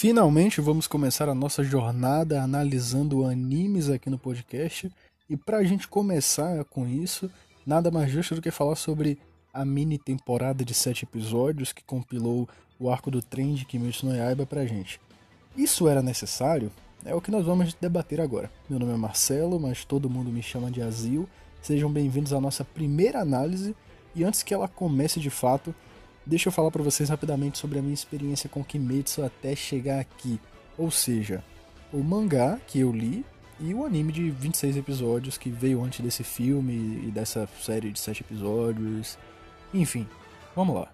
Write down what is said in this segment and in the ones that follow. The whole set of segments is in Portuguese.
Finalmente vamos começar a nossa jornada analisando animes aqui no podcast. E para a gente começar com isso, nada mais justo do que falar sobre a mini temporada de sete episódios que compilou o arco do trem de Kimetsu no Yaiba pra gente. Isso era necessário? É o que nós vamos debater agora. Meu nome é Marcelo, mas todo mundo me chama de Azil. Sejam bem-vindos à nossa primeira análise. E antes que ela comece de fato, deixa eu falar para vocês rapidamente sobre a minha experiência com Kimetsu até chegar aqui. Ou seja, o mangá que eu li e o anime de 26 episódios que veio antes desse filme e dessa série de 7 episódios. Enfim, vamos lá.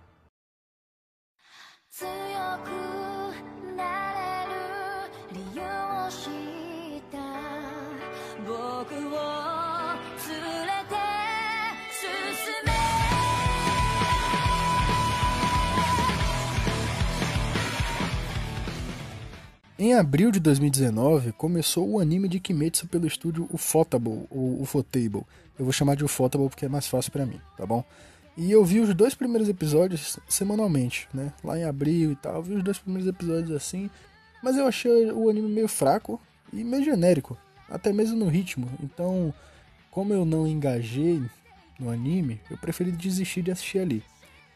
Em abril de 2019, começou o anime de Kimetsu pelo estúdio Ufotable, ou Ufotable. Eu vou chamar de Ufotable porque é mais fácil para mim, tá bom? E eu vi os dois primeiros episódios semanalmente, né? Lá em abril e tal, eu vi os dois primeiros episódios assim, mas eu achei o anime meio fraco e meio genérico, até mesmo no ritmo. Então, como eu não engajei no anime, eu preferi desistir de assistir ali.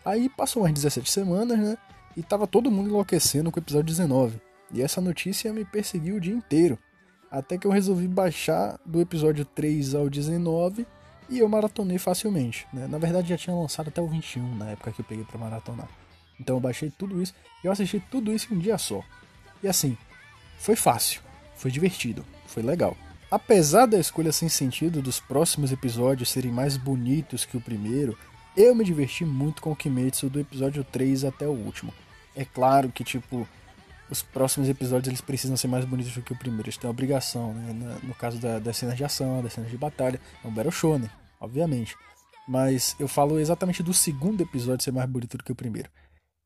Aí passou umas 17 semanas, né? E tava todo mundo enlouquecendo com o episódio 19. E essa notícia me perseguiu o dia inteiro. Até que eu resolvi baixar do episódio 3 ao 19 e eu maratonei facilmente. Né? Na verdade já tinha lançado até o 21 na época que eu peguei para maratonar. Então eu baixei tudo isso e eu assisti tudo isso em um dia só. E assim, foi fácil, foi divertido, foi legal. Apesar da escolha sem sentido dos próximos episódios serem mais bonitos que o primeiro, eu me diverti muito com o Kimetsu do episódio 3 até o último. É claro que, tipo, os próximos episódios eles precisam ser mais bonitos do que o primeiro. Eles têm obrigação, né? No caso da, das cenas de ação, das cenas de batalha. É um Battle Shonen, obviamente. Mas eu falo exatamente do segundo episódio ser mais bonito do que o primeiro.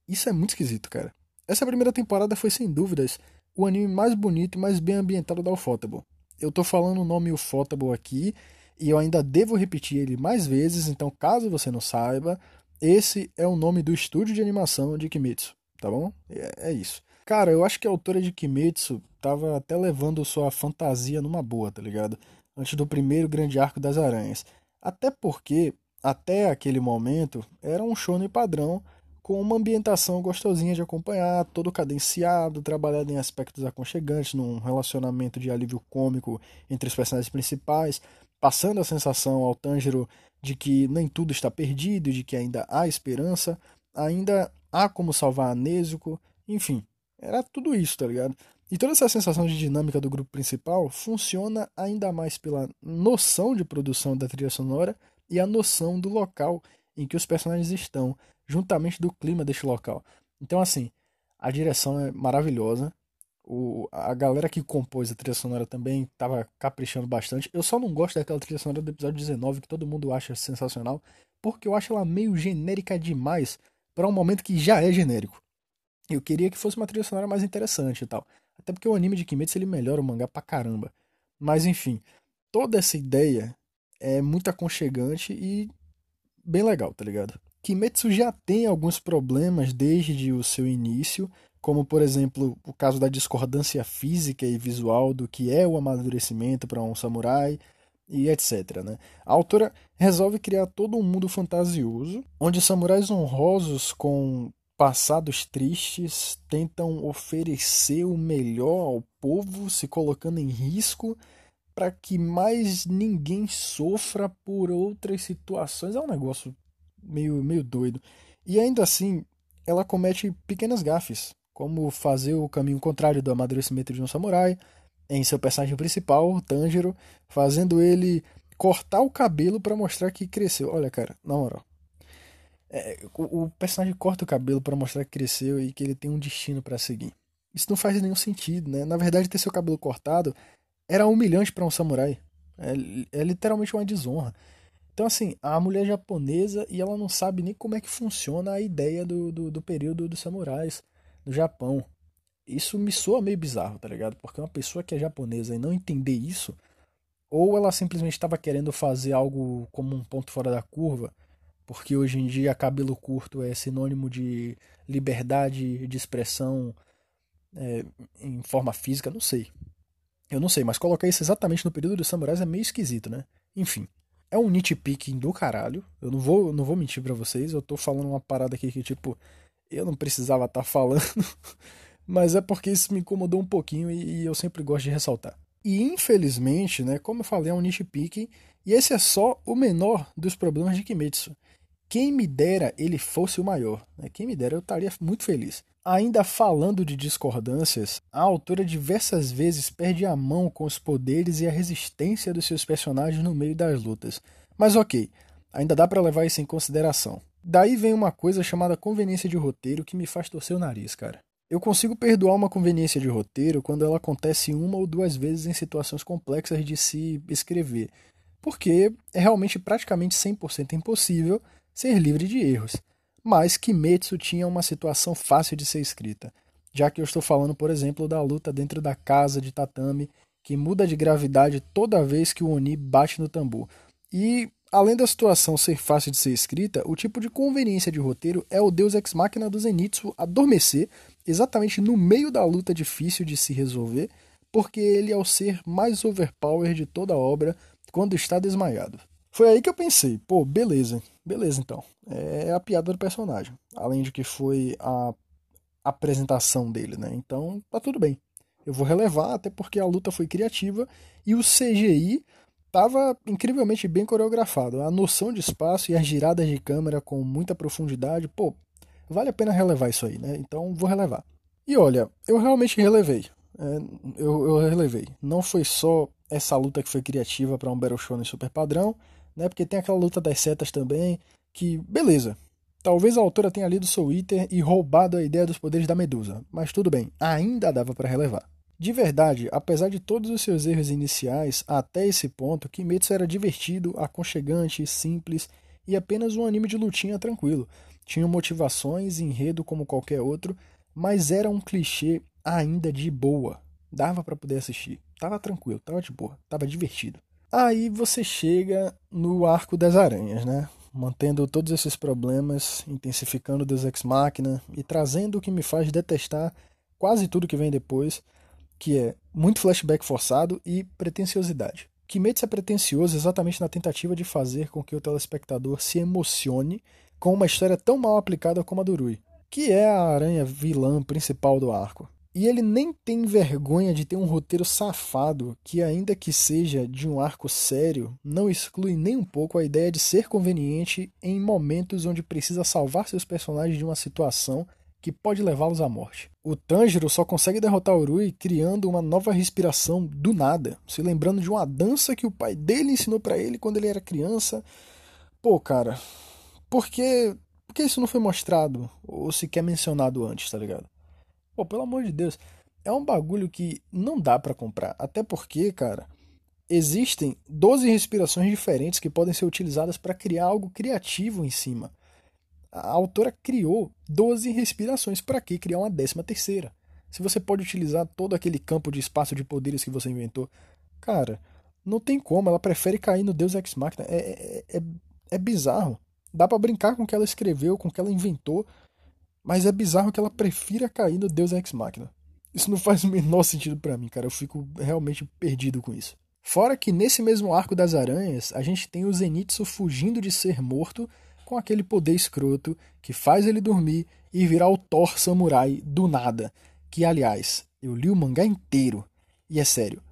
Isso é muito esquisito, cara. Essa primeira temporada foi, sem dúvidas, o anime mais bonito e mais bem ambientado da Ufotable. Eu tô falando o nome Ufotable aqui e eu ainda devo repetir ele mais vezes, então caso você não saiba, esse é o nome do estúdio de animação de Kimetsu, tá bom? É, é isso. Cara, eu acho que a autora de Kimetsu tava até levando sua fantasia numa boa, tá ligado? Antes do primeiro grande arco das aranhas. Até porque, até aquele momento, era um shonen padrão com uma ambientação gostosinha de acompanhar, todo cadenciado, trabalhado em aspectos aconchegantes, num relacionamento de alívio cômico entre os personagens principais, passando a sensação ao Tanjiro de que nem tudo está perdido, de que ainda há esperança, ainda há como salvar a Nezuko, enfim, era tudo isso, tá ligado? E toda essa sensação de dinâmica do grupo principal funciona ainda mais pela noção de produção da trilha sonora e a noção do local em que os personagens estão, juntamente do clima deste local. Então, assim, a direção é maravilhosa. O, a galera que compôs a trilha sonora também estava caprichando bastante. Eu só não gosto daquela trilha sonora do episódio 19 que todo mundo acha sensacional, porque eu acho ela meio genérica demais para um momento que já é genérico. Eu queria que fosse uma trilha sonora mais interessante e tal. Até porque o anime de Kimetsu ele melhora o mangá pra caramba. Mas enfim, toda essa ideia é muito aconchegante e bem legal, tá ligado? Kimetsu já tem alguns problemas desde o seu início, como por exemplo o caso da discordância física e visual do que é o amadurecimento para um samurai e etc. Né? A autora resolve criar todo um mundo fantasioso, onde samurais honrosos com passados tristes tentam oferecer o melhor ao povo, se colocando em risco para que mais ninguém sofra por outras situações. É um negócio meio, meio doido. E ainda assim, ela comete pequenas gafes, como fazer o caminho contrário do amadurecimento de um samurai, em seu personagem principal, Tanjiro, fazendo ele cortar o cabelo para mostrar que cresceu. Olha, cara, na moral, é, o, o, personagem corta o cabelo para mostrar que cresceu e que ele tem um destino para seguir. Isso não faz nenhum sentido, né? Na verdade, ter seu cabelo cortado era humilhante para um samurai. É, é, literalmente uma desonra. Então, assim, a mulher japonesa e ela não sabe nem como é que funciona a ideia do, do, do período dos samurais no Japão. Isso me soa meio bizarro, tá ligado? Porque uma pessoa que é japonesa e não entender isso, ou ela simplesmente estava querendo fazer algo como um ponto fora da curva, porque hoje em dia cabelo curto é sinônimo de liberdade de expressão é, em forma física, não sei. Eu não sei, mas colocar isso exatamente no período dos samurais é meio esquisito, né? Enfim. É um nitpicking do caralho. Eu não vou, não vou mentir para vocês. Eu tô falando uma parada aqui que, tipo, eu não precisava estar tá falando. mas é porque isso me incomodou um pouquinho e, e eu sempre gosto de ressaltar. E infelizmente, né, como eu falei, é um nitpicking. E esse é só o menor dos problemas de Kimetsu. Quem me dera ele fosse o maior. Né? Quem me dera eu estaria muito feliz. Ainda falando de discordâncias, a autora diversas vezes perde a mão com os poderes e a resistência dos seus personagens no meio das lutas. Mas ok, ainda dá para levar isso em consideração. Daí vem uma coisa chamada conveniência de roteiro que me faz torcer o nariz, cara. Eu consigo perdoar uma conveniência de roteiro quando ela acontece uma ou duas vezes em situações complexas de se escrever, porque é realmente praticamente 100% impossível ser livre de erros mas Kimetsu tinha uma situação fácil de ser escrita, já que eu estou falando, por exemplo, da luta dentro da casa de tatame, que muda de gravidade toda vez que o Oni bate no tambor. E, além da situação ser fácil de ser escrita, o tipo de conveniência de roteiro é o Deus Ex Machina do Zenitsu adormecer exatamente no meio da luta difícil de se resolver, porque ele é o ser mais overpower de toda a obra quando está desmaiado. Foi aí que eu pensei, pô, beleza, beleza então. É a piada do personagem. Além de que foi a apresentação dele, né? Então tá tudo bem. Eu vou relevar, até porque a luta foi criativa e o CGI tava incrivelmente bem coreografado. A noção de espaço e as giradas de câmera com muita profundidade, pô, vale a pena relevar isso aí, né? Então vou relevar. E olha, eu realmente relevei. É, eu, eu relevei. Não foi só essa luta que foi criativa para um Battle Shonen super padrão, né? Porque tem aquela luta das setas também, que beleza. Talvez a autora tenha lido Soul Eater e roubado a ideia dos poderes da Medusa, mas tudo bem, ainda dava para relevar. De verdade, apesar de todos os seus erros iniciais, até esse ponto, Kimetsu era divertido, aconchegante, simples e apenas um anime de lutinha tranquilo. Tinha motivações e enredo como qualquer outro, mas era um clichê ainda de boa. Dava para poder assistir. Tava tranquilo, tava de boa, tava divertido. Aí você chega no arco das aranhas, né? Mantendo todos esses problemas, intensificando Deus Ex Machina e trazendo o que me faz detestar quase tudo que vem depois, que é muito flashback forçado e pretensiosidade. Kimetsu é pretensioso exatamente na tentativa de fazer com que o telespectador se emocione com uma história tão mal aplicada como a do Rui, que é a aranha vilã principal do arco. E ele nem tem vergonha de ter um roteiro safado que, ainda que seja de um arco sério, não exclui nem um pouco a ideia de ser conveniente em momentos onde precisa salvar seus personagens de uma situação que pode levá-los à morte. O Tanjiro só consegue derrotar o Rui criando uma nova respiração do nada, se lembrando de uma dança que o pai dele ensinou para ele quando ele era criança. Pô, cara, por que, por que isso não foi mostrado ou sequer mencionado antes, tá ligado? Pô, pelo amor de Deus, é um bagulho que não dá para comprar. Até porque, cara, existem 12 respirações diferentes que podem ser utilizadas para criar algo criativo em cima. A autora criou 12 respirações. Para que criar uma décima terceira? Se você pode utilizar todo aquele campo de espaço de poderes que você inventou. Cara, não tem como. Ela prefere cair no Deus Ex Machina. É, é, é, é bizarro. Dá para brincar com o que ela escreveu, com o que ela inventou. Mas é bizarro que ela prefira cair no Deus Ex Machina. Isso não faz o menor sentido para mim, cara. Eu fico realmente perdido com isso. Fora que nesse mesmo arco das aranhas, a gente tem o Zenitsu fugindo de ser morto com aquele poder escroto que faz ele dormir e virar o Thor samurai do nada. Que, aliás, eu li o mangá inteiro. E é sério,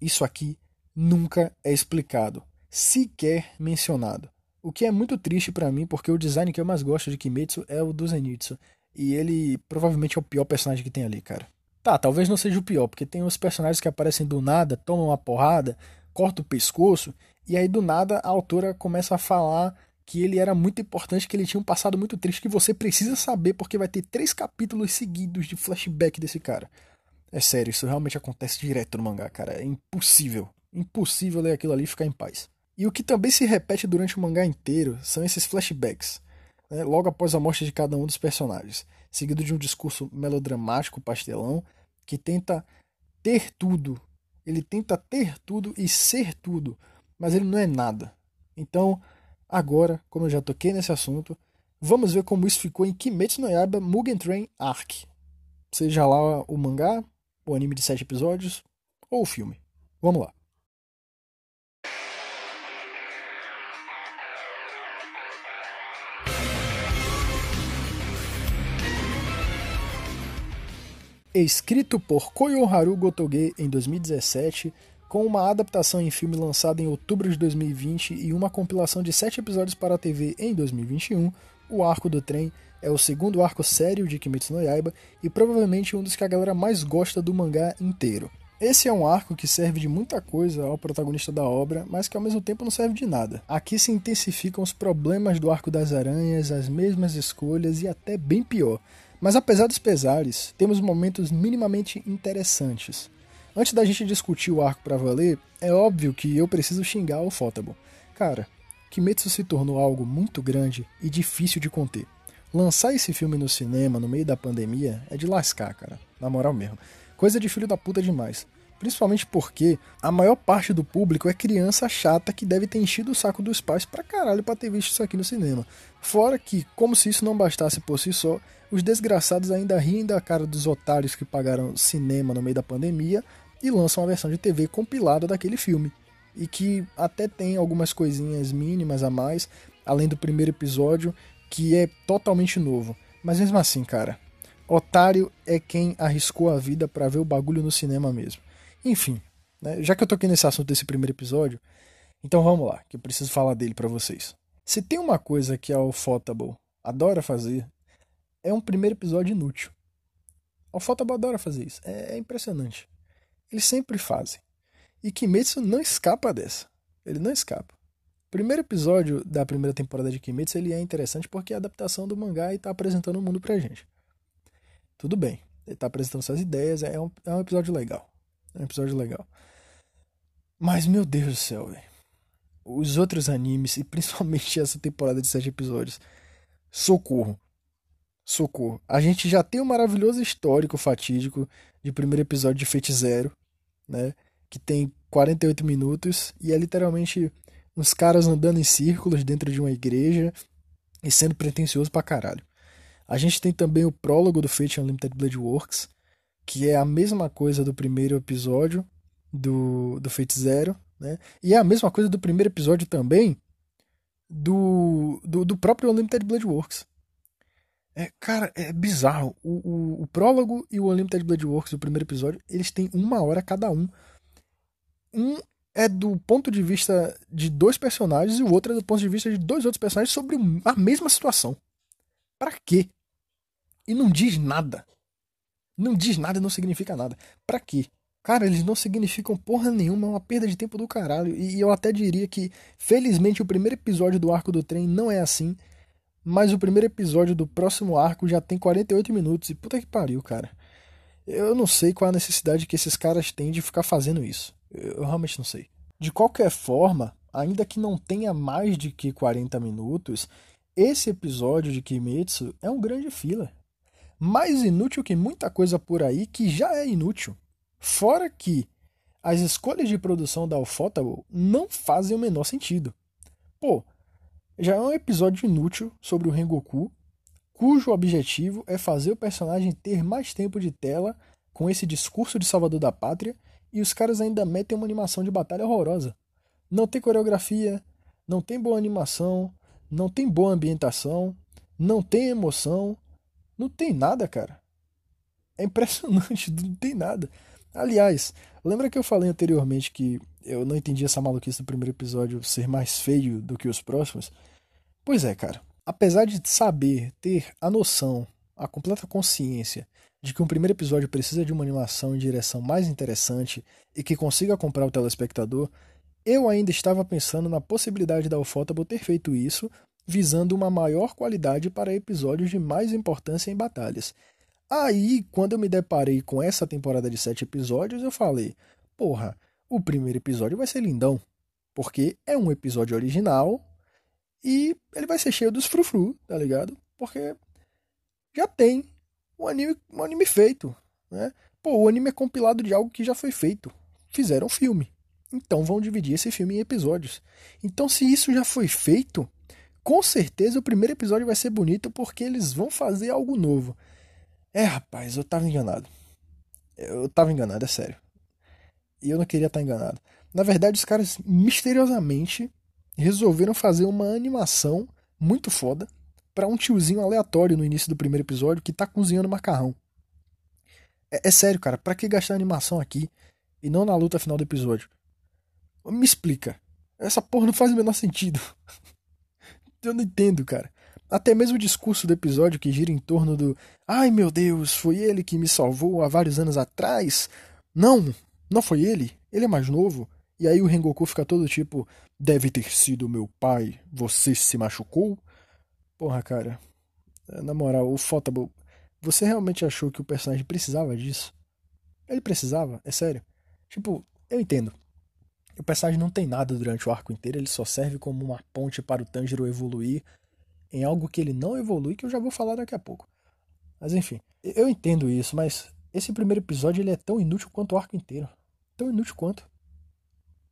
isso aqui nunca é explicado, sequer mencionado. O que é muito triste para mim, porque o design que eu mais gosto de Kimetsu é o do Zenitsu. E ele provavelmente é o pior personagem que tem ali, cara. Tá, talvez não seja o pior, porque tem os personagens que aparecem do nada, tomam uma porrada, cortam o pescoço, e aí do nada a autora começa a falar que ele era muito importante, que ele tinha um passado muito triste, que você precisa saber, porque vai ter três capítulos seguidos de flashback desse cara. É sério, isso realmente acontece direto no mangá, cara. É impossível. Impossível ler aquilo ali e ficar em paz. E o que também se repete durante o mangá inteiro são esses flashbacks né, logo após a morte de cada um dos personagens, seguido de um discurso melodramático pastelão que tenta ter tudo. Ele tenta ter tudo e ser tudo, mas ele não é nada. Então, agora, como eu já toquei nesse assunto, vamos ver como isso ficou em Kimetsu no Yaiba Mugen Train Arc. Seja lá o mangá, o anime de sete episódios ou o filme. Vamos lá. Escrito por Koyoharu Gotoge em 2017, com uma adaptação em filme lançada em outubro de 2020 e uma compilação de sete episódios para a TV em 2021, o Arco do Trem é o segundo arco sério de Kimetsu no Yaiba e provavelmente um dos que a galera mais gosta do mangá inteiro. Esse é um arco que serve de muita coisa ao protagonista da obra, mas que ao mesmo tempo não serve de nada. Aqui se intensificam os problemas do arco das aranhas, as mesmas escolhas e até bem pior. Mas apesar dos pesares, temos momentos minimamente interessantes. Antes da gente discutir o arco para valer, é óbvio que eu preciso xingar o Fotable. Cara, Kimetsu se tornou algo muito grande e difícil de conter. Lançar esse filme no cinema no meio da pandemia é de lascar, cara. Na moral mesmo. Coisa de filho da puta demais. Principalmente porque a maior parte do público é criança chata que deve ter enchido o saco dos pais pra caralho pra ter visto isso aqui no cinema. Fora que, como se isso não bastasse por si só, os desgraçados ainda riem da cara dos otários que pagaram cinema no meio da pandemia e lançam uma versão de TV compilada daquele filme. E que até tem algumas coisinhas mínimas a mais, além do primeiro episódio, que é totalmente novo. Mas mesmo assim, cara, otário é quem arriscou a vida para ver o bagulho no cinema mesmo. Enfim, né, já que eu toquei nesse assunto desse primeiro episódio, então vamos lá, que eu preciso falar dele para vocês. Se tem uma coisa que a Ufotable adora fazer, é um primeiro episódio inútil. A Ufotable adora fazer isso, é, é impressionante. Eles sempre fazem. E Kimetsu não escapa dessa. Ele não escapa. O primeiro episódio da primeira temporada de Kimetsu ele é interessante porque é a adaptação do mangá e está apresentando o mundo pra gente. Tudo bem. Ele está apresentando suas ideias, é um, é um episódio legal. É um episódio legal. Mas, meu Deus do céu, velho. Os outros animes, e principalmente essa temporada de sete episódios, socorro. Socorro. A gente já tem um maravilhoso histórico fatídico de primeiro episódio de Fate Zero, né? Que tem 48 minutos e é literalmente uns caras andando em círculos dentro de uma igreja e sendo pretencioso pra caralho. A gente tem também o prólogo do Fate Unlimited Blade Works, que é a mesma coisa do primeiro episódio do, do Fate Zero, né? E é a mesma coisa do primeiro episódio também do, do, do próprio Unlimited Blade Works. É, cara, é bizarro. O, o, o, prólogo e o Unlimited Blade Works do primeiro episódio, eles têm uma hora cada um. Um é do ponto de vista de dois personagens e o outro é do ponto de vista de dois outros personagens sobre a mesma situação. Pra quê? E não diz nada. Não diz nada e não significa nada. Pra quê? Cara, eles não significam porra nenhuma, é uma perda de tempo do caralho. E eu até diria que, felizmente, o primeiro episódio do arco do trem não é assim. Mas o primeiro episódio do próximo arco já tem 48 minutos. E puta que pariu, cara. Eu não sei qual a necessidade que esses caras têm de ficar fazendo isso. Eu realmente não sei. De qualquer forma, ainda que não tenha mais de que 40 minutos, esse episódio de Kimetsu é um grande filler. Mais inútil que muita coisa por aí que já é inútil. Fora que as escolhas de produção da Ufotable não fazem o menor sentido. Pô, já é um episódio inútil sobre o Rengoku, cujo objetivo é fazer o personagem ter mais tempo de tela com esse discurso de salvador da pátria, e os caras ainda metem uma animação de batalha horrorosa. Não tem coreografia, não tem boa animação, não tem boa ambientação, não tem emoção, não tem nada, cara. É impressionante, não tem nada. Aliás, lembra que eu falei anteriormente que eu não entendi essa maluquice do primeiro episódio ser mais feio do que os próximos? Pois é, cara. Apesar de saber, ter a noção, a completa consciência de que um primeiro episódio precisa de uma animação e direção mais interessante e que consiga comprar o telespectador, eu ainda estava pensando na possibilidade da Ufotable ter feito isso, visando uma maior qualidade para episódios de mais importância em batalhas. Aí, quando eu me deparei com essa temporada de sete episódios, eu falei: porra, o primeiro episódio vai ser lindão, porque é um episódio original e ele vai ser cheio dos frufru, tá ligado? Porque já tem um anime, um anime feito, né? Pô, o anime é compilado de algo que já foi feito. Fizeram filme. Então vão dividir esse filme em episódios. Então, se isso já foi feito, com certeza o primeiro episódio vai ser bonito porque eles vão fazer algo novo. É, rapaz, eu tava enganado. Eu tava enganado, é sério. E eu não queria estar enganado. Na verdade, os caras misteriosamente resolveram fazer uma animação muito foda para um tiozinho aleatório no início do primeiro episódio que tá cozinhando macarrão. É, é sério, cara, para que gastar animação aqui e não na luta final do episódio? Me explica. Essa porra não faz o menor sentido. eu não entendo, cara. Até mesmo o discurso do episódio que gira em torno do Ai meu Deus, foi ele que me salvou há vários anos atrás. Não, não foi ele. Ele é mais novo. E aí o Rengoku fica todo tipo: Deve ter sido meu pai. Você se machucou? Porra, cara. Na moral, o Fotable, você realmente achou que o personagem precisava disso? Ele precisava? É sério? Tipo, eu entendo. O personagem não tem nada durante o arco inteiro, ele só serve como uma ponte para o Tanjiro evoluir em algo que ele não evolui, que eu já vou falar daqui a pouco. Mas enfim, eu entendo isso, mas esse primeiro episódio ele é tão inútil quanto o arco inteiro. Tão inútil quanto.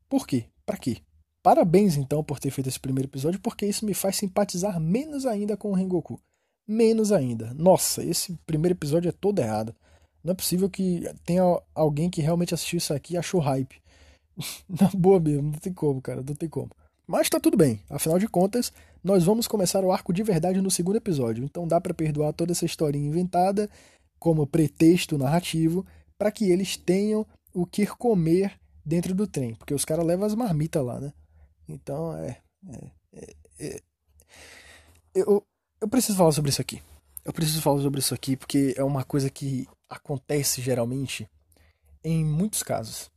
Por quê? Para quê? Parabéns então por ter feito esse primeiro episódio, porque isso me faz simpatizar menos ainda com o Rengoku. Menos ainda. Nossa, esse primeiro episódio é todo errado. Não é possível que tenha alguém que realmente assistiu isso aqui e achou hype. Na boa mesmo, não tem como, cara, não tem como. Mas tá tudo bem, afinal de contas, nós vamos começar o arco de verdade no segundo episódio, então dá para perdoar toda essa historinha inventada como pretexto narrativo para que eles tenham o que comer dentro do trem, porque os caras levam as marmitas lá, né? Então é, é, é, é. eu, eu preciso falar sobre isso aqui. Eu preciso falar sobre isso aqui porque é uma coisa que acontece geralmente em muitos casos.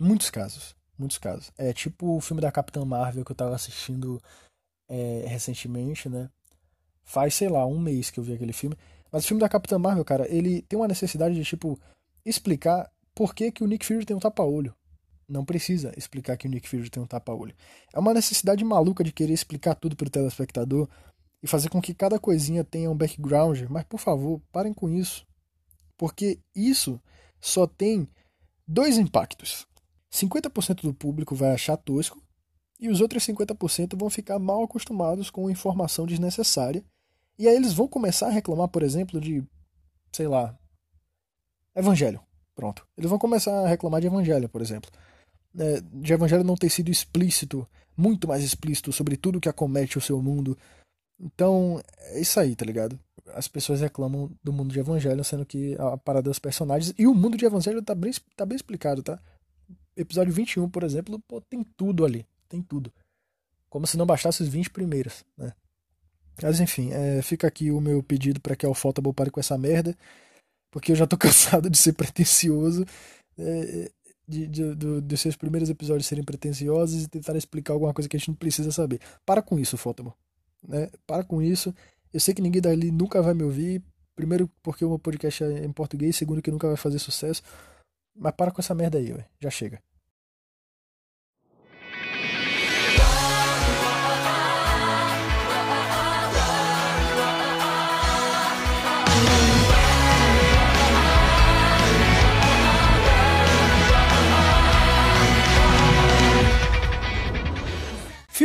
Muitos casos. Muitos casos. É tipo o filme da Capitã Marvel que eu tava assistindo é, recentemente, né? Faz, sei lá, um mês que eu vi aquele filme. Mas o filme da Capitã Marvel, cara, ele tem uma necessidade de, tipo, explicar por que, que o Nick Fury tem um tapa-olho. Não precisa explicar que o Nick Fury tem um tapa-olho. É uma necessidade maluca de querer explicar tudo pro telespectador e fazer com que cada coisinha tenha um background. Mas, por favor, parem com isso. Porque isso só tem dois impactos. 50% do público vai achar tosco e os outros 50% vão ficar mal acostumados com informação desnecessária. E aí eles vão começar a reclamar, por exemplo, de, sei lá, evangelho. Pronto. Eles vão começar a reclamar de evangelho, por exemplo. É, de evangelho não ter sido explícito, muito mais explícito sobre tudo que acomete o seu mundo. Então, é isso aí, tá ligado? As pessoas reclamam do mundo de evangelho, sendo que a parada dos personagens. E o mundo de evangelho tá bem, tá bem explicado, tá? Episódio 21, por exemplo, pô, tem tudo ali. Tem tudo. Como se não bastasse os 20 primeiros, né? Mas enfim, é, fica aqui o meu pedido para que a Ufotable pare com essa merda, porque eu já tô cansado de ser pretencioso, é, de, de, de, de, seus primeiros episódios serem pretenciosos e tentar explicar alguma coisa que a gente não precisa saber. Para com isso, Ufotable. Né? Para com isso. Eu sei que ninguém dali nunca vai me ouvir. Primeiro, porque o meu podcast é em português. Segundo, que nunca vai fazer sucesso. Mas para com essa merda aí, ué. já chega.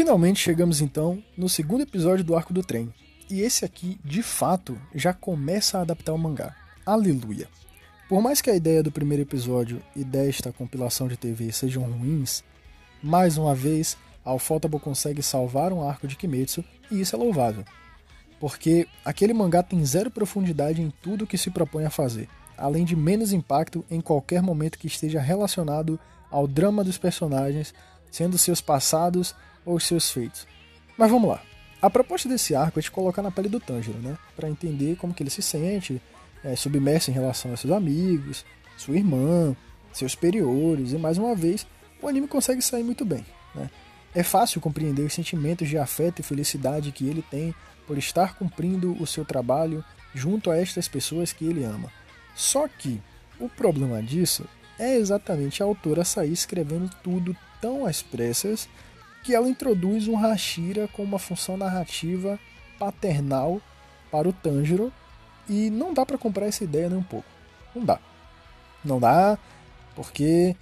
Finalmente chegamos então no segundo episódio do Arco do Trem. E esse aqui, de fato, já começa a adaptar o mangá. Aleluia! Por mais que a ideia do primeiro episódio e desta compilação de TV sejam ruins, mais uma vez, a consegue salvar um arco de Kimetsu e isso é louvável. Porque aquele mangá tem zero profundidade em tudo que se propõe a fazer, além de menos impacto em qualquer momento que esteja relacionado ao drama dos personagens, sendo seus passados ou seus feitos. Mas vamos lá. A proposta desse arco é te colocar na pele do Tanjiro, né? Para entender como que ele se sente, é, submerso em relação a seus amigos, sua irmã, seus superiores, e mais uma vez, o anime consegue sair muito bem. Né? É fácil compreender os sentimentos de afeto e felicidade que ele tem por estar cumprindo o seu trabalho junto a estas pessoas que ele ama. Só que o problema disso é exatamente a autora sair escrevendo tudo tão às pressas que ela introduz um Hashira com uma função narrativa paternal para o Tanjiro e não dá para comprar essa ideia nem um pouco. Não dá. Não dá, porque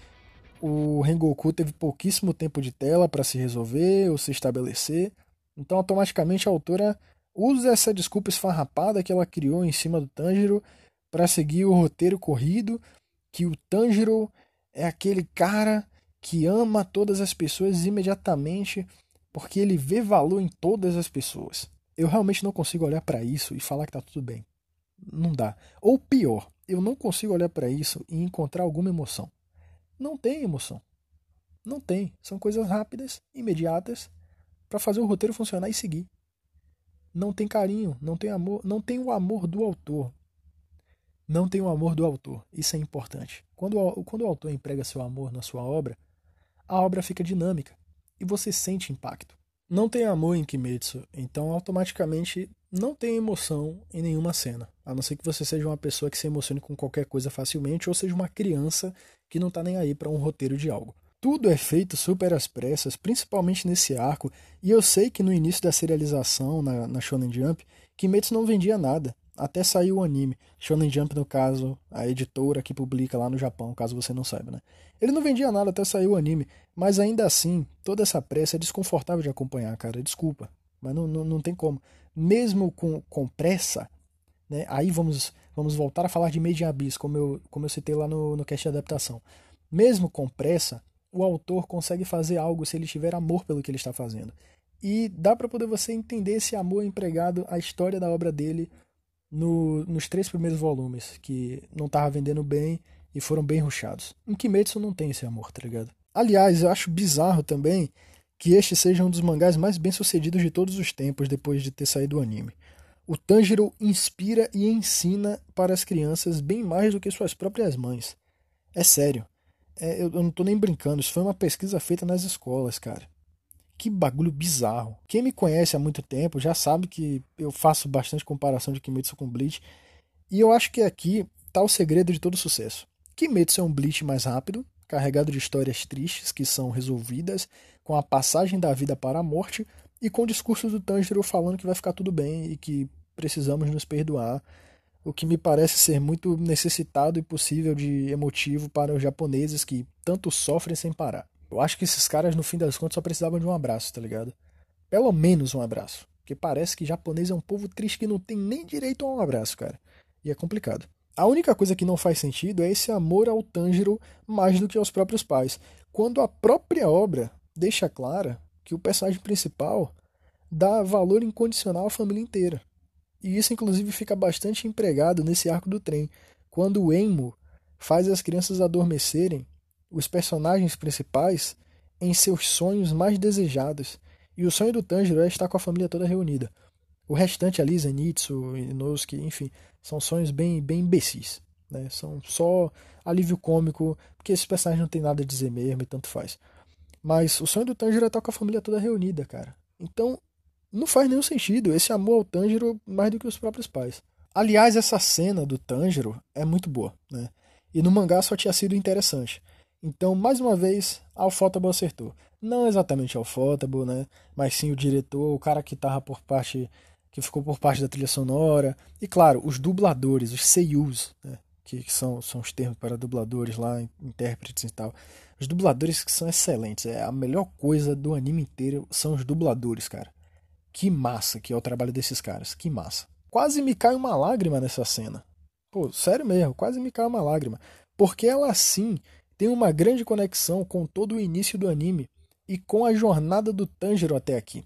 o Rengoku teve pouquíssimo tempo de tela para se resolver ou se estabelecer. Então, automaticamente, a autora usa essa desculpa esfarrapada que ela criou em cima do Tanjiro para seguir o roteiro corrido, que o Tanjiro é aquele cara que ama todas as pessoas imediatamente porque ele vê valor em todas as pessoas. Eu realmente não consigo olhar para isso e falar que tá tudo bem. Não dá. Ou pior, eu não consigo olhar para isso e encontrar alguma emoção. Não tem emoção. Não tem. São coisas rápidas, imediatas, para fazer o roteiro funcionar e seguir. Não tem carinho, não tem amor, não tem o amor do autor. Não tem o amor do autor. Isso é importante. Quando quando o autor emprega seu amor na sua obra, a obra fica dinâmica e você sente impacto. Não tem amor em Kimetsu, então automaticamente não tem emoção em nenhuma cena. A não ser que você seja uma pessoa que se emocione com qualquer coisa facilmente ou seja uma criança que não tá nem aí para um roteiro de algo. Tudo é feito super às pressas, principalmente nesse arco, e eu sei que no início da serialização na, na Shonen Jump, Kimetsu não vendia nada, até sair o anime. Shonen Jump, no caso, a editora que publica lá no Japão, caso você não saiba, né? Ele não vendia nada até sair o anime, mas ainda assim, toda essa pressa é desconfortável de acompanhar, cara, desculpa, mas não, não, não tem como. Mesmo com, com pressa, né? Aí vamos, vamos voltar a falar de Made in Abyss, como eu, como eu citei lá no, no cast de adaptação. Mesmo com pressa, o autor consegue fazer algo se ele tiver amor pelo que ele está fazendo. E dá para poder você entender esse amor empregado à história da obra dele no, nos três primeiros volumes, que não tava vendendo bem e foram bem ruxados. Em Kimetsu não tem esse amor, tá ligado? Aliás, eu acho bizarro também que este seja um dos mangás mais bem sucedidos de todos os tempos depois de ter saído do anime. O Tanjiro inspira e ensina para as crianças bem mais do que suas próprias mães. É sério. É, eu, eu não tô nem brincando, isso foi uma pesquisa feita nas escolas, cara. Que bagulho bizarro. Quem me conhece há muito tempo já sabe que eu faço bastante comparação de Kimetsu com Bleach. E eu acho que aqui tá o segredo de todo sucesso. Kimetsu é um Bleach mais rápido, carregado de histórias tristes que são resolvidas com a passagem da vida para a morte e com o discurso do Tanjiro falando que vai ficar tudo bem e que precisamos nos perdoar, o que me parece ser muito necessitado e possível de emotivo para os japoneses que tanto sofrem sem parar. Eu acho que esses caras, no fim das contas, só precisavam de um abraço, tá ligado? Pelo menos um abraço. Porque parece que japonês é um povo triste que não tem nem direito a um abraço, cara. E é complicado. A única coisa que não faz sentido é esse amor ao Tanjiro mais do que aos próprios pais. Quando a própria obra deixa clara que o personagem principal dá valor incondicional à família inteira. E isso, inclusive, fica bastante empregado nesse arco do trem, quando o Enmo faz as crianças adormecerem os personagens principais em seus sonhos mais desejados. E o sonho do Tanjiro é estar com a família toda reunida. O restante ali, Zenitsu, Inosuke, enfim, são sonhos bem, bem imbecis. Né? São só alívio cômico, porque esses personagens não tem nada a dizer mesmo e tanto faz. Mas o sonho do Tanjiro é estar com a família toda reunida, cara. Então, não faz nenhum sentido esse amor ao Tanjiro mais do que os próprios pais. Aliás, essa cena do Tanjiro é muito boa, né? E no mangá só tinha sido interessante. Então, mais uma vez, Alfotable acertou. Não exatamente Alfotable, né? Mas sim o diretor, o cara que tava por parte. que ficou por parte da trilha sonora. E claro, os dubladores, os seiyus, né? Que, que são, são os termos para dubladores lá, intérpretes e tal. Os dubladores que são excelentes. É a melhor coisa do anime inteiro são os dubladores, cara. Que massa que é o trabalho desses caras. Que massa. Quase me cai uma lágrima nessa cena. Pô, sério mesmo, quase me cai uma lágrima. Porque ela sim tem uma grande conexão com todo o início do anime e com a jornada do Tanjiro até aqui.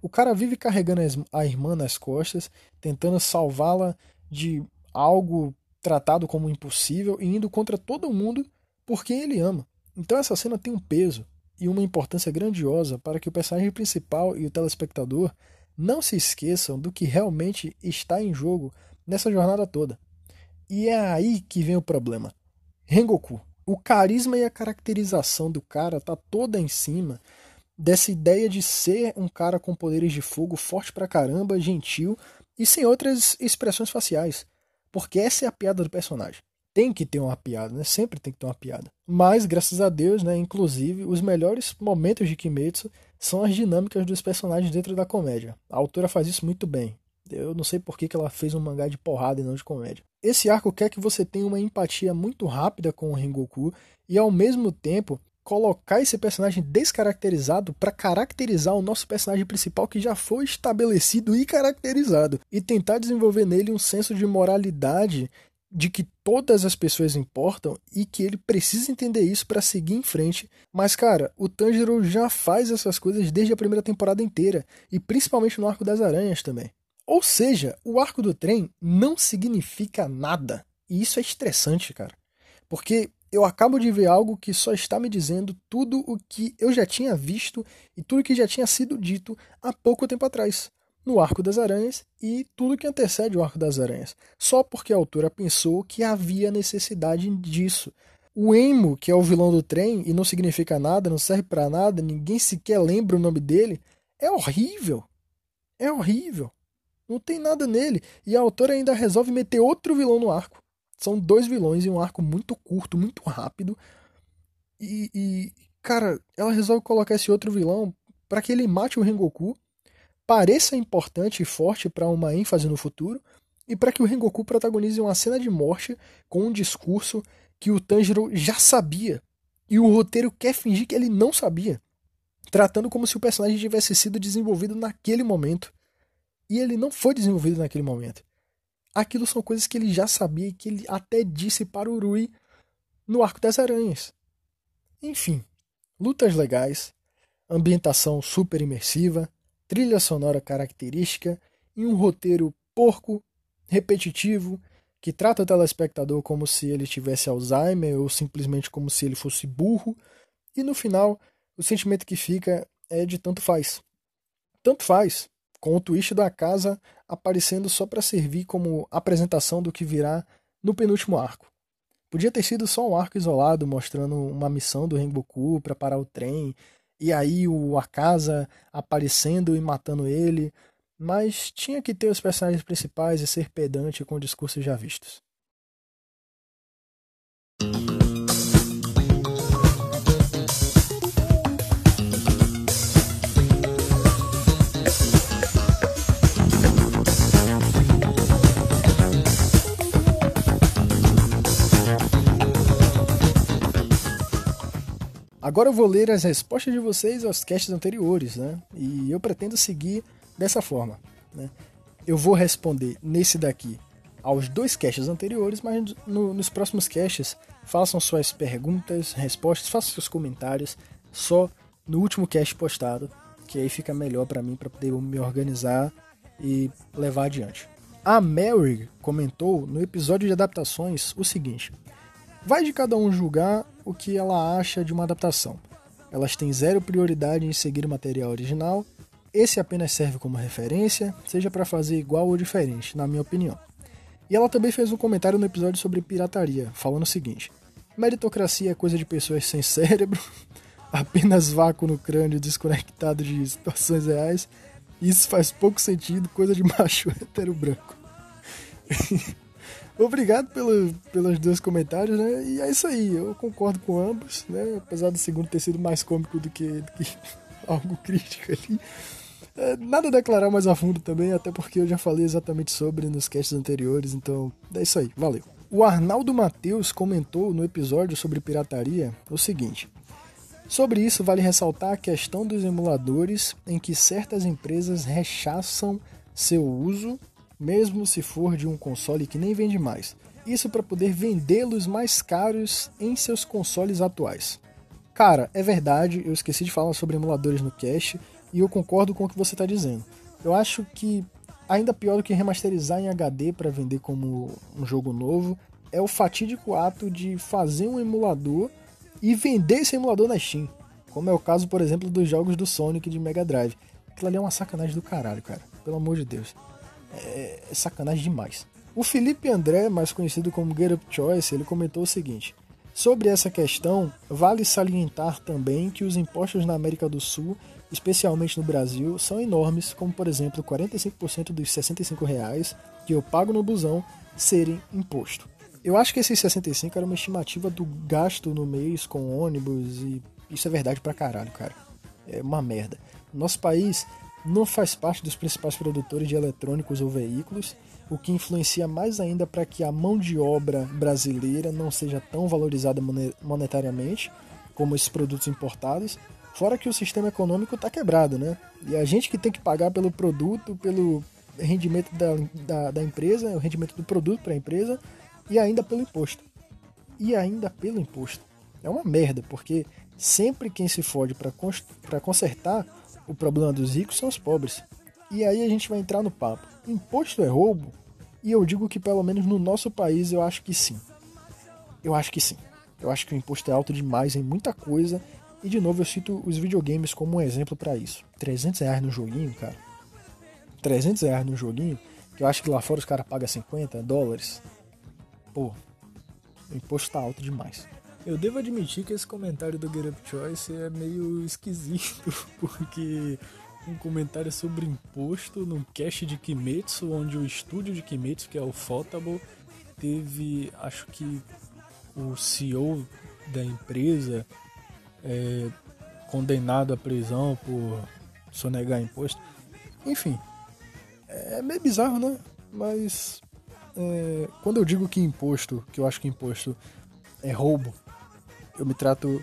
O cara vive carregando a irmã nas costas, tentando salvá-la de algo tratado como impossível e indo contra todo mundo por quem ele ama. Então essa cena tem um peso e uma importância grandiosa para que o personagem principal e o telespectador não se esqueçam do que realmente está em jogo nessa jornada toda. E é aí que vem o problema. Rengoku, o carisma e a caracterização do cara tá toda em cima dessa ideia de ser um cara com poderes de fogo forte pra caramba, gentil e sem outras expressões faciais. Porque essa é a piada do personagem. Tem que ter uma piada, né? Sempre tem que ter uma piada. Mas, graças a Deus, né? Inclusive, os melhores momentos de Kimetsu são as dinâmicas dos personagens dentro da comédia. A autora faz isso muito bem. Eu não sei por que, que ela fez um mangá de porrada e não de comédia. Esse arco quer que você tenha uma empatia muito rápida com o Rengoku e ao mesmo tempo colocar esse personagem descaracterizado para caracterizar o nosso personagem principal que já foi estabelecido e caracterizado e tentar desenvolver nele um senso de moralidade de que todas as pessoas importam e que ele precisa entender isso para seguir em frente. Mas, cara, o Tanjiro já faz essas coisas desde a primeira temporada inteira e principalmente no arco das aranhas também. Ou seja, o arco do trem não significa nada. E isso é estressante, cara. Porque eu acabo de ver algo que só está me dizendo tudo o que eu já tinha visto e tudo que já tinha sido dito há pouco tempo atrás no Arco das Aranhas e tudo que antecede o Arco das Aranhas, só porque a autora pensou que havia necessidade disso. O Emo, que é o vilão do trem e não significa nada, não serve para nada, ninguém sequer lembra o nome dele, é horrível. É horrível. Não tem nada nele. E a autora ainda resolve meter outro vilão no arco. São dois vilões em um arco muito curto, muito rápido. E, e cara, ela resolve colocar esse outro vilão para que ele mate o Rengoku pareça importante e forte para uma ênfase no futuro e para que o Rengoku protagonize uma cena de morte com um discurso que o Tanjiro já sabia e o roteiro quer fingir que ele não sabia, tratando como se o personagem tivesse sido desenvolvido naquele momento e ele não foi desenvolvido naquele momento. Aquilo são coisas que ele já sabia e que ele até disse para o Rui no Arco das Aranhas. Enfim, lutas legais, ambientação super imersiva, trilha sonora característica e um roteiro porco, repetitivo, que trata o telespectador como se ele tivesse Alzheimer ou simplesmente como se ele fosse burro, e no final o sentimento que fica é de tanto faz. Tanto faz, com o twist da casa aparecendo só para servir como apresentação do que virá no penúltimo arco. Podia ter sido só um arco isolado mostrando uma missão do Rengoku para parar o trem e aí o Akasa aparecendo e matando ele, mas tinha que ter os personagens principais e ser pedante com discursos já vistos. Agora eu vou ler as respostas de vocês aos casts anteriores, né? E eu pretendo seguir dessa forma, né? Eu vou responder nesse daqui aos dois casts anteriores, mas no, nos próximos casts façam suas perguntas, respostas, façam seus comentários só no último cast postado, que aí fica melhor para mim para poder me organizar e levar adiante. A Mary comentou no episódio de adaptações o seguinte: Vai de cada um julgar o que ela acha de uma adaptação. Elas têm zero prioridade em seguir o material original. Esse apenas serve como referência, seja para fazer igual ou diferente, na minha opinião. E ela também fez um comentário no episódio sobre pirataria, falando o seguinte: meritocracia é coisa de pessoas sem cérebro, apenas vácuo no crânio desconectado de situações reais. Isso faz pouco sentido, coisa de macho hétero branco. Obrigado pelo, pelos dois comentários, né? E é isso aí, eu concordo com ambos, né? Apesar do segundo ter sido mais cômico do que, do que algo crítico ali. É, nada a declarar mais a fundo também, até porque eu já falei exatamente sobre nos casts anteriores, então é isso aí, valeu. O Arnaldo Matheus comentou no episódio sobre pirataria o seguinte: Sobre isso, vale ressaltar a questão dos emuladores em que certas empresas rechaçam seu uso mesmo se for de um console que nem vende mais. Isso para poder vendê-los mais caros em seus consoles atuais. Cara, é verdade, eu esqueci de falar sobre emuladores no cache e eu concordo com o que você está dizendo. Eu acho que ainda pior do que remasterizar em HD para vender como um jogo novo é o fatídico ato de fazer um emulador e vender esse emulador na Steam. Como é o caso, por exemplo, dos jogos do Sonic de Mega Drive. Aquilo ali é uma sacanagem do caralho, cara. Pelo amor de Deus é, é sacanagem demais. O Felipe André, mais conhecido como Get Up Choice, ele comentou o seguinte: Sobre essa questão, vale salientar também que os impostos na América do Sul, especialmente no Brasil, são enormes, como por exemplo 45% dos 65 reais que eu pago no busão serem imposto. Eu acho que esses 65 era uma estimativa do gasto no mês com ônibus e isso é verdade pra caralho, cara. É uma merda. Nosso país não faz parte dos principais produtores de eletrônicos ou veículos, o que influencia mais ainda para que a mão de obra brasileira não seja tão valorizada monetariamente como esses produtos importados. Fora que o sistema econômico está quebrado, né? E a gente que tem que pagar pelo produto, pelo rendimento da, da, da empresa, o rendimento do produto para a empresa, E ainda pelo imposto. E ainda pelo imposto. É uma merda, porque sempre quem se fode para consertar o problema dos ricos são os pobres. E aí a gente vai entrar no papo. Imposto é roubo? E eu digo que pelo menos no nosso país eu acho que sim. Eu acho que sim. Eu acho que o imposto é alto demais em muita coisa. E de novo eu cito os videogames como um exemplo para isso. 300 reais no joguinho, cara. 300 reais no joguinho, que eu acho que lá fora os caras pagam 50 dólares. Pô, o imposto tá alto demais. Eu devo admitir que esse comentário do Get Up Choice é meio esquisito, porque um comentário sobre imposto num cast de Kimetsu, onde o estúdio de Kimetsu, que é o Fotable, teve, acho que o CEO da empresa é, condenado à prisão por sonegar imposto. Enfim, é meio bizarro, né? Mas é, quando eu digo que imposto, que eu acho que imposto é roubo, eu me trato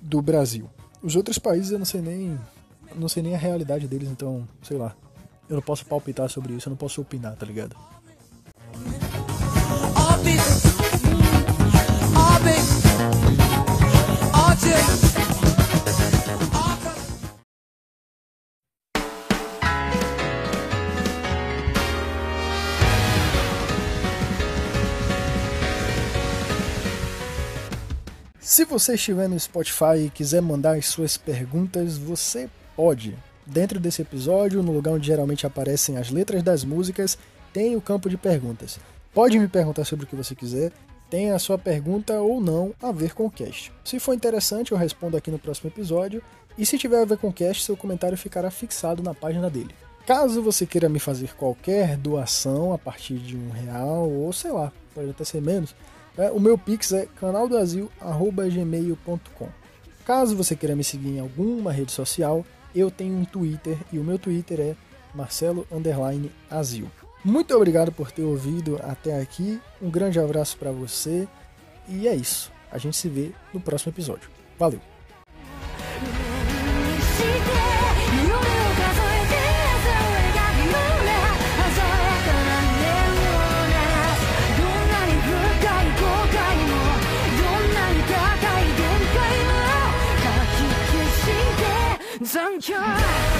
do Brasil. Os outros países eu não sei nem não sei nem a realidade deles, então, sei lá. Eu não posso palpitar sobre isso, eu não posso opinar, tá ligado? Se você estiver no Spotify e quiser mandar as suas perguntas, você pode. Dentro desse episódio, no lugar onde geralmente aparecem as letras das músicas, tem o campo de perguntas. Pode me perguntar sobre o que você quiser, tem a sua pergunta ou não a ver com o cast. Se for interessante, eu respondo aqui no próximo episódio, e se tiver a ver com o cast, seu comentário ficará fixado na página dele. Caso você queira me fazer qualquer doação a partir de um real, ou sei lá, pode até ser menos, é, o meu pix é canaldoazil.gmail.com. Caso você queira me seguir em alguma rede social, eu tenho um Twitter e o meu Twitter é Marcelo Azil. Muito obrigado por ter ouvido até aqui. Um grande abraço para você e é isso. A gente se vê no próximo episódio. Valeu! You're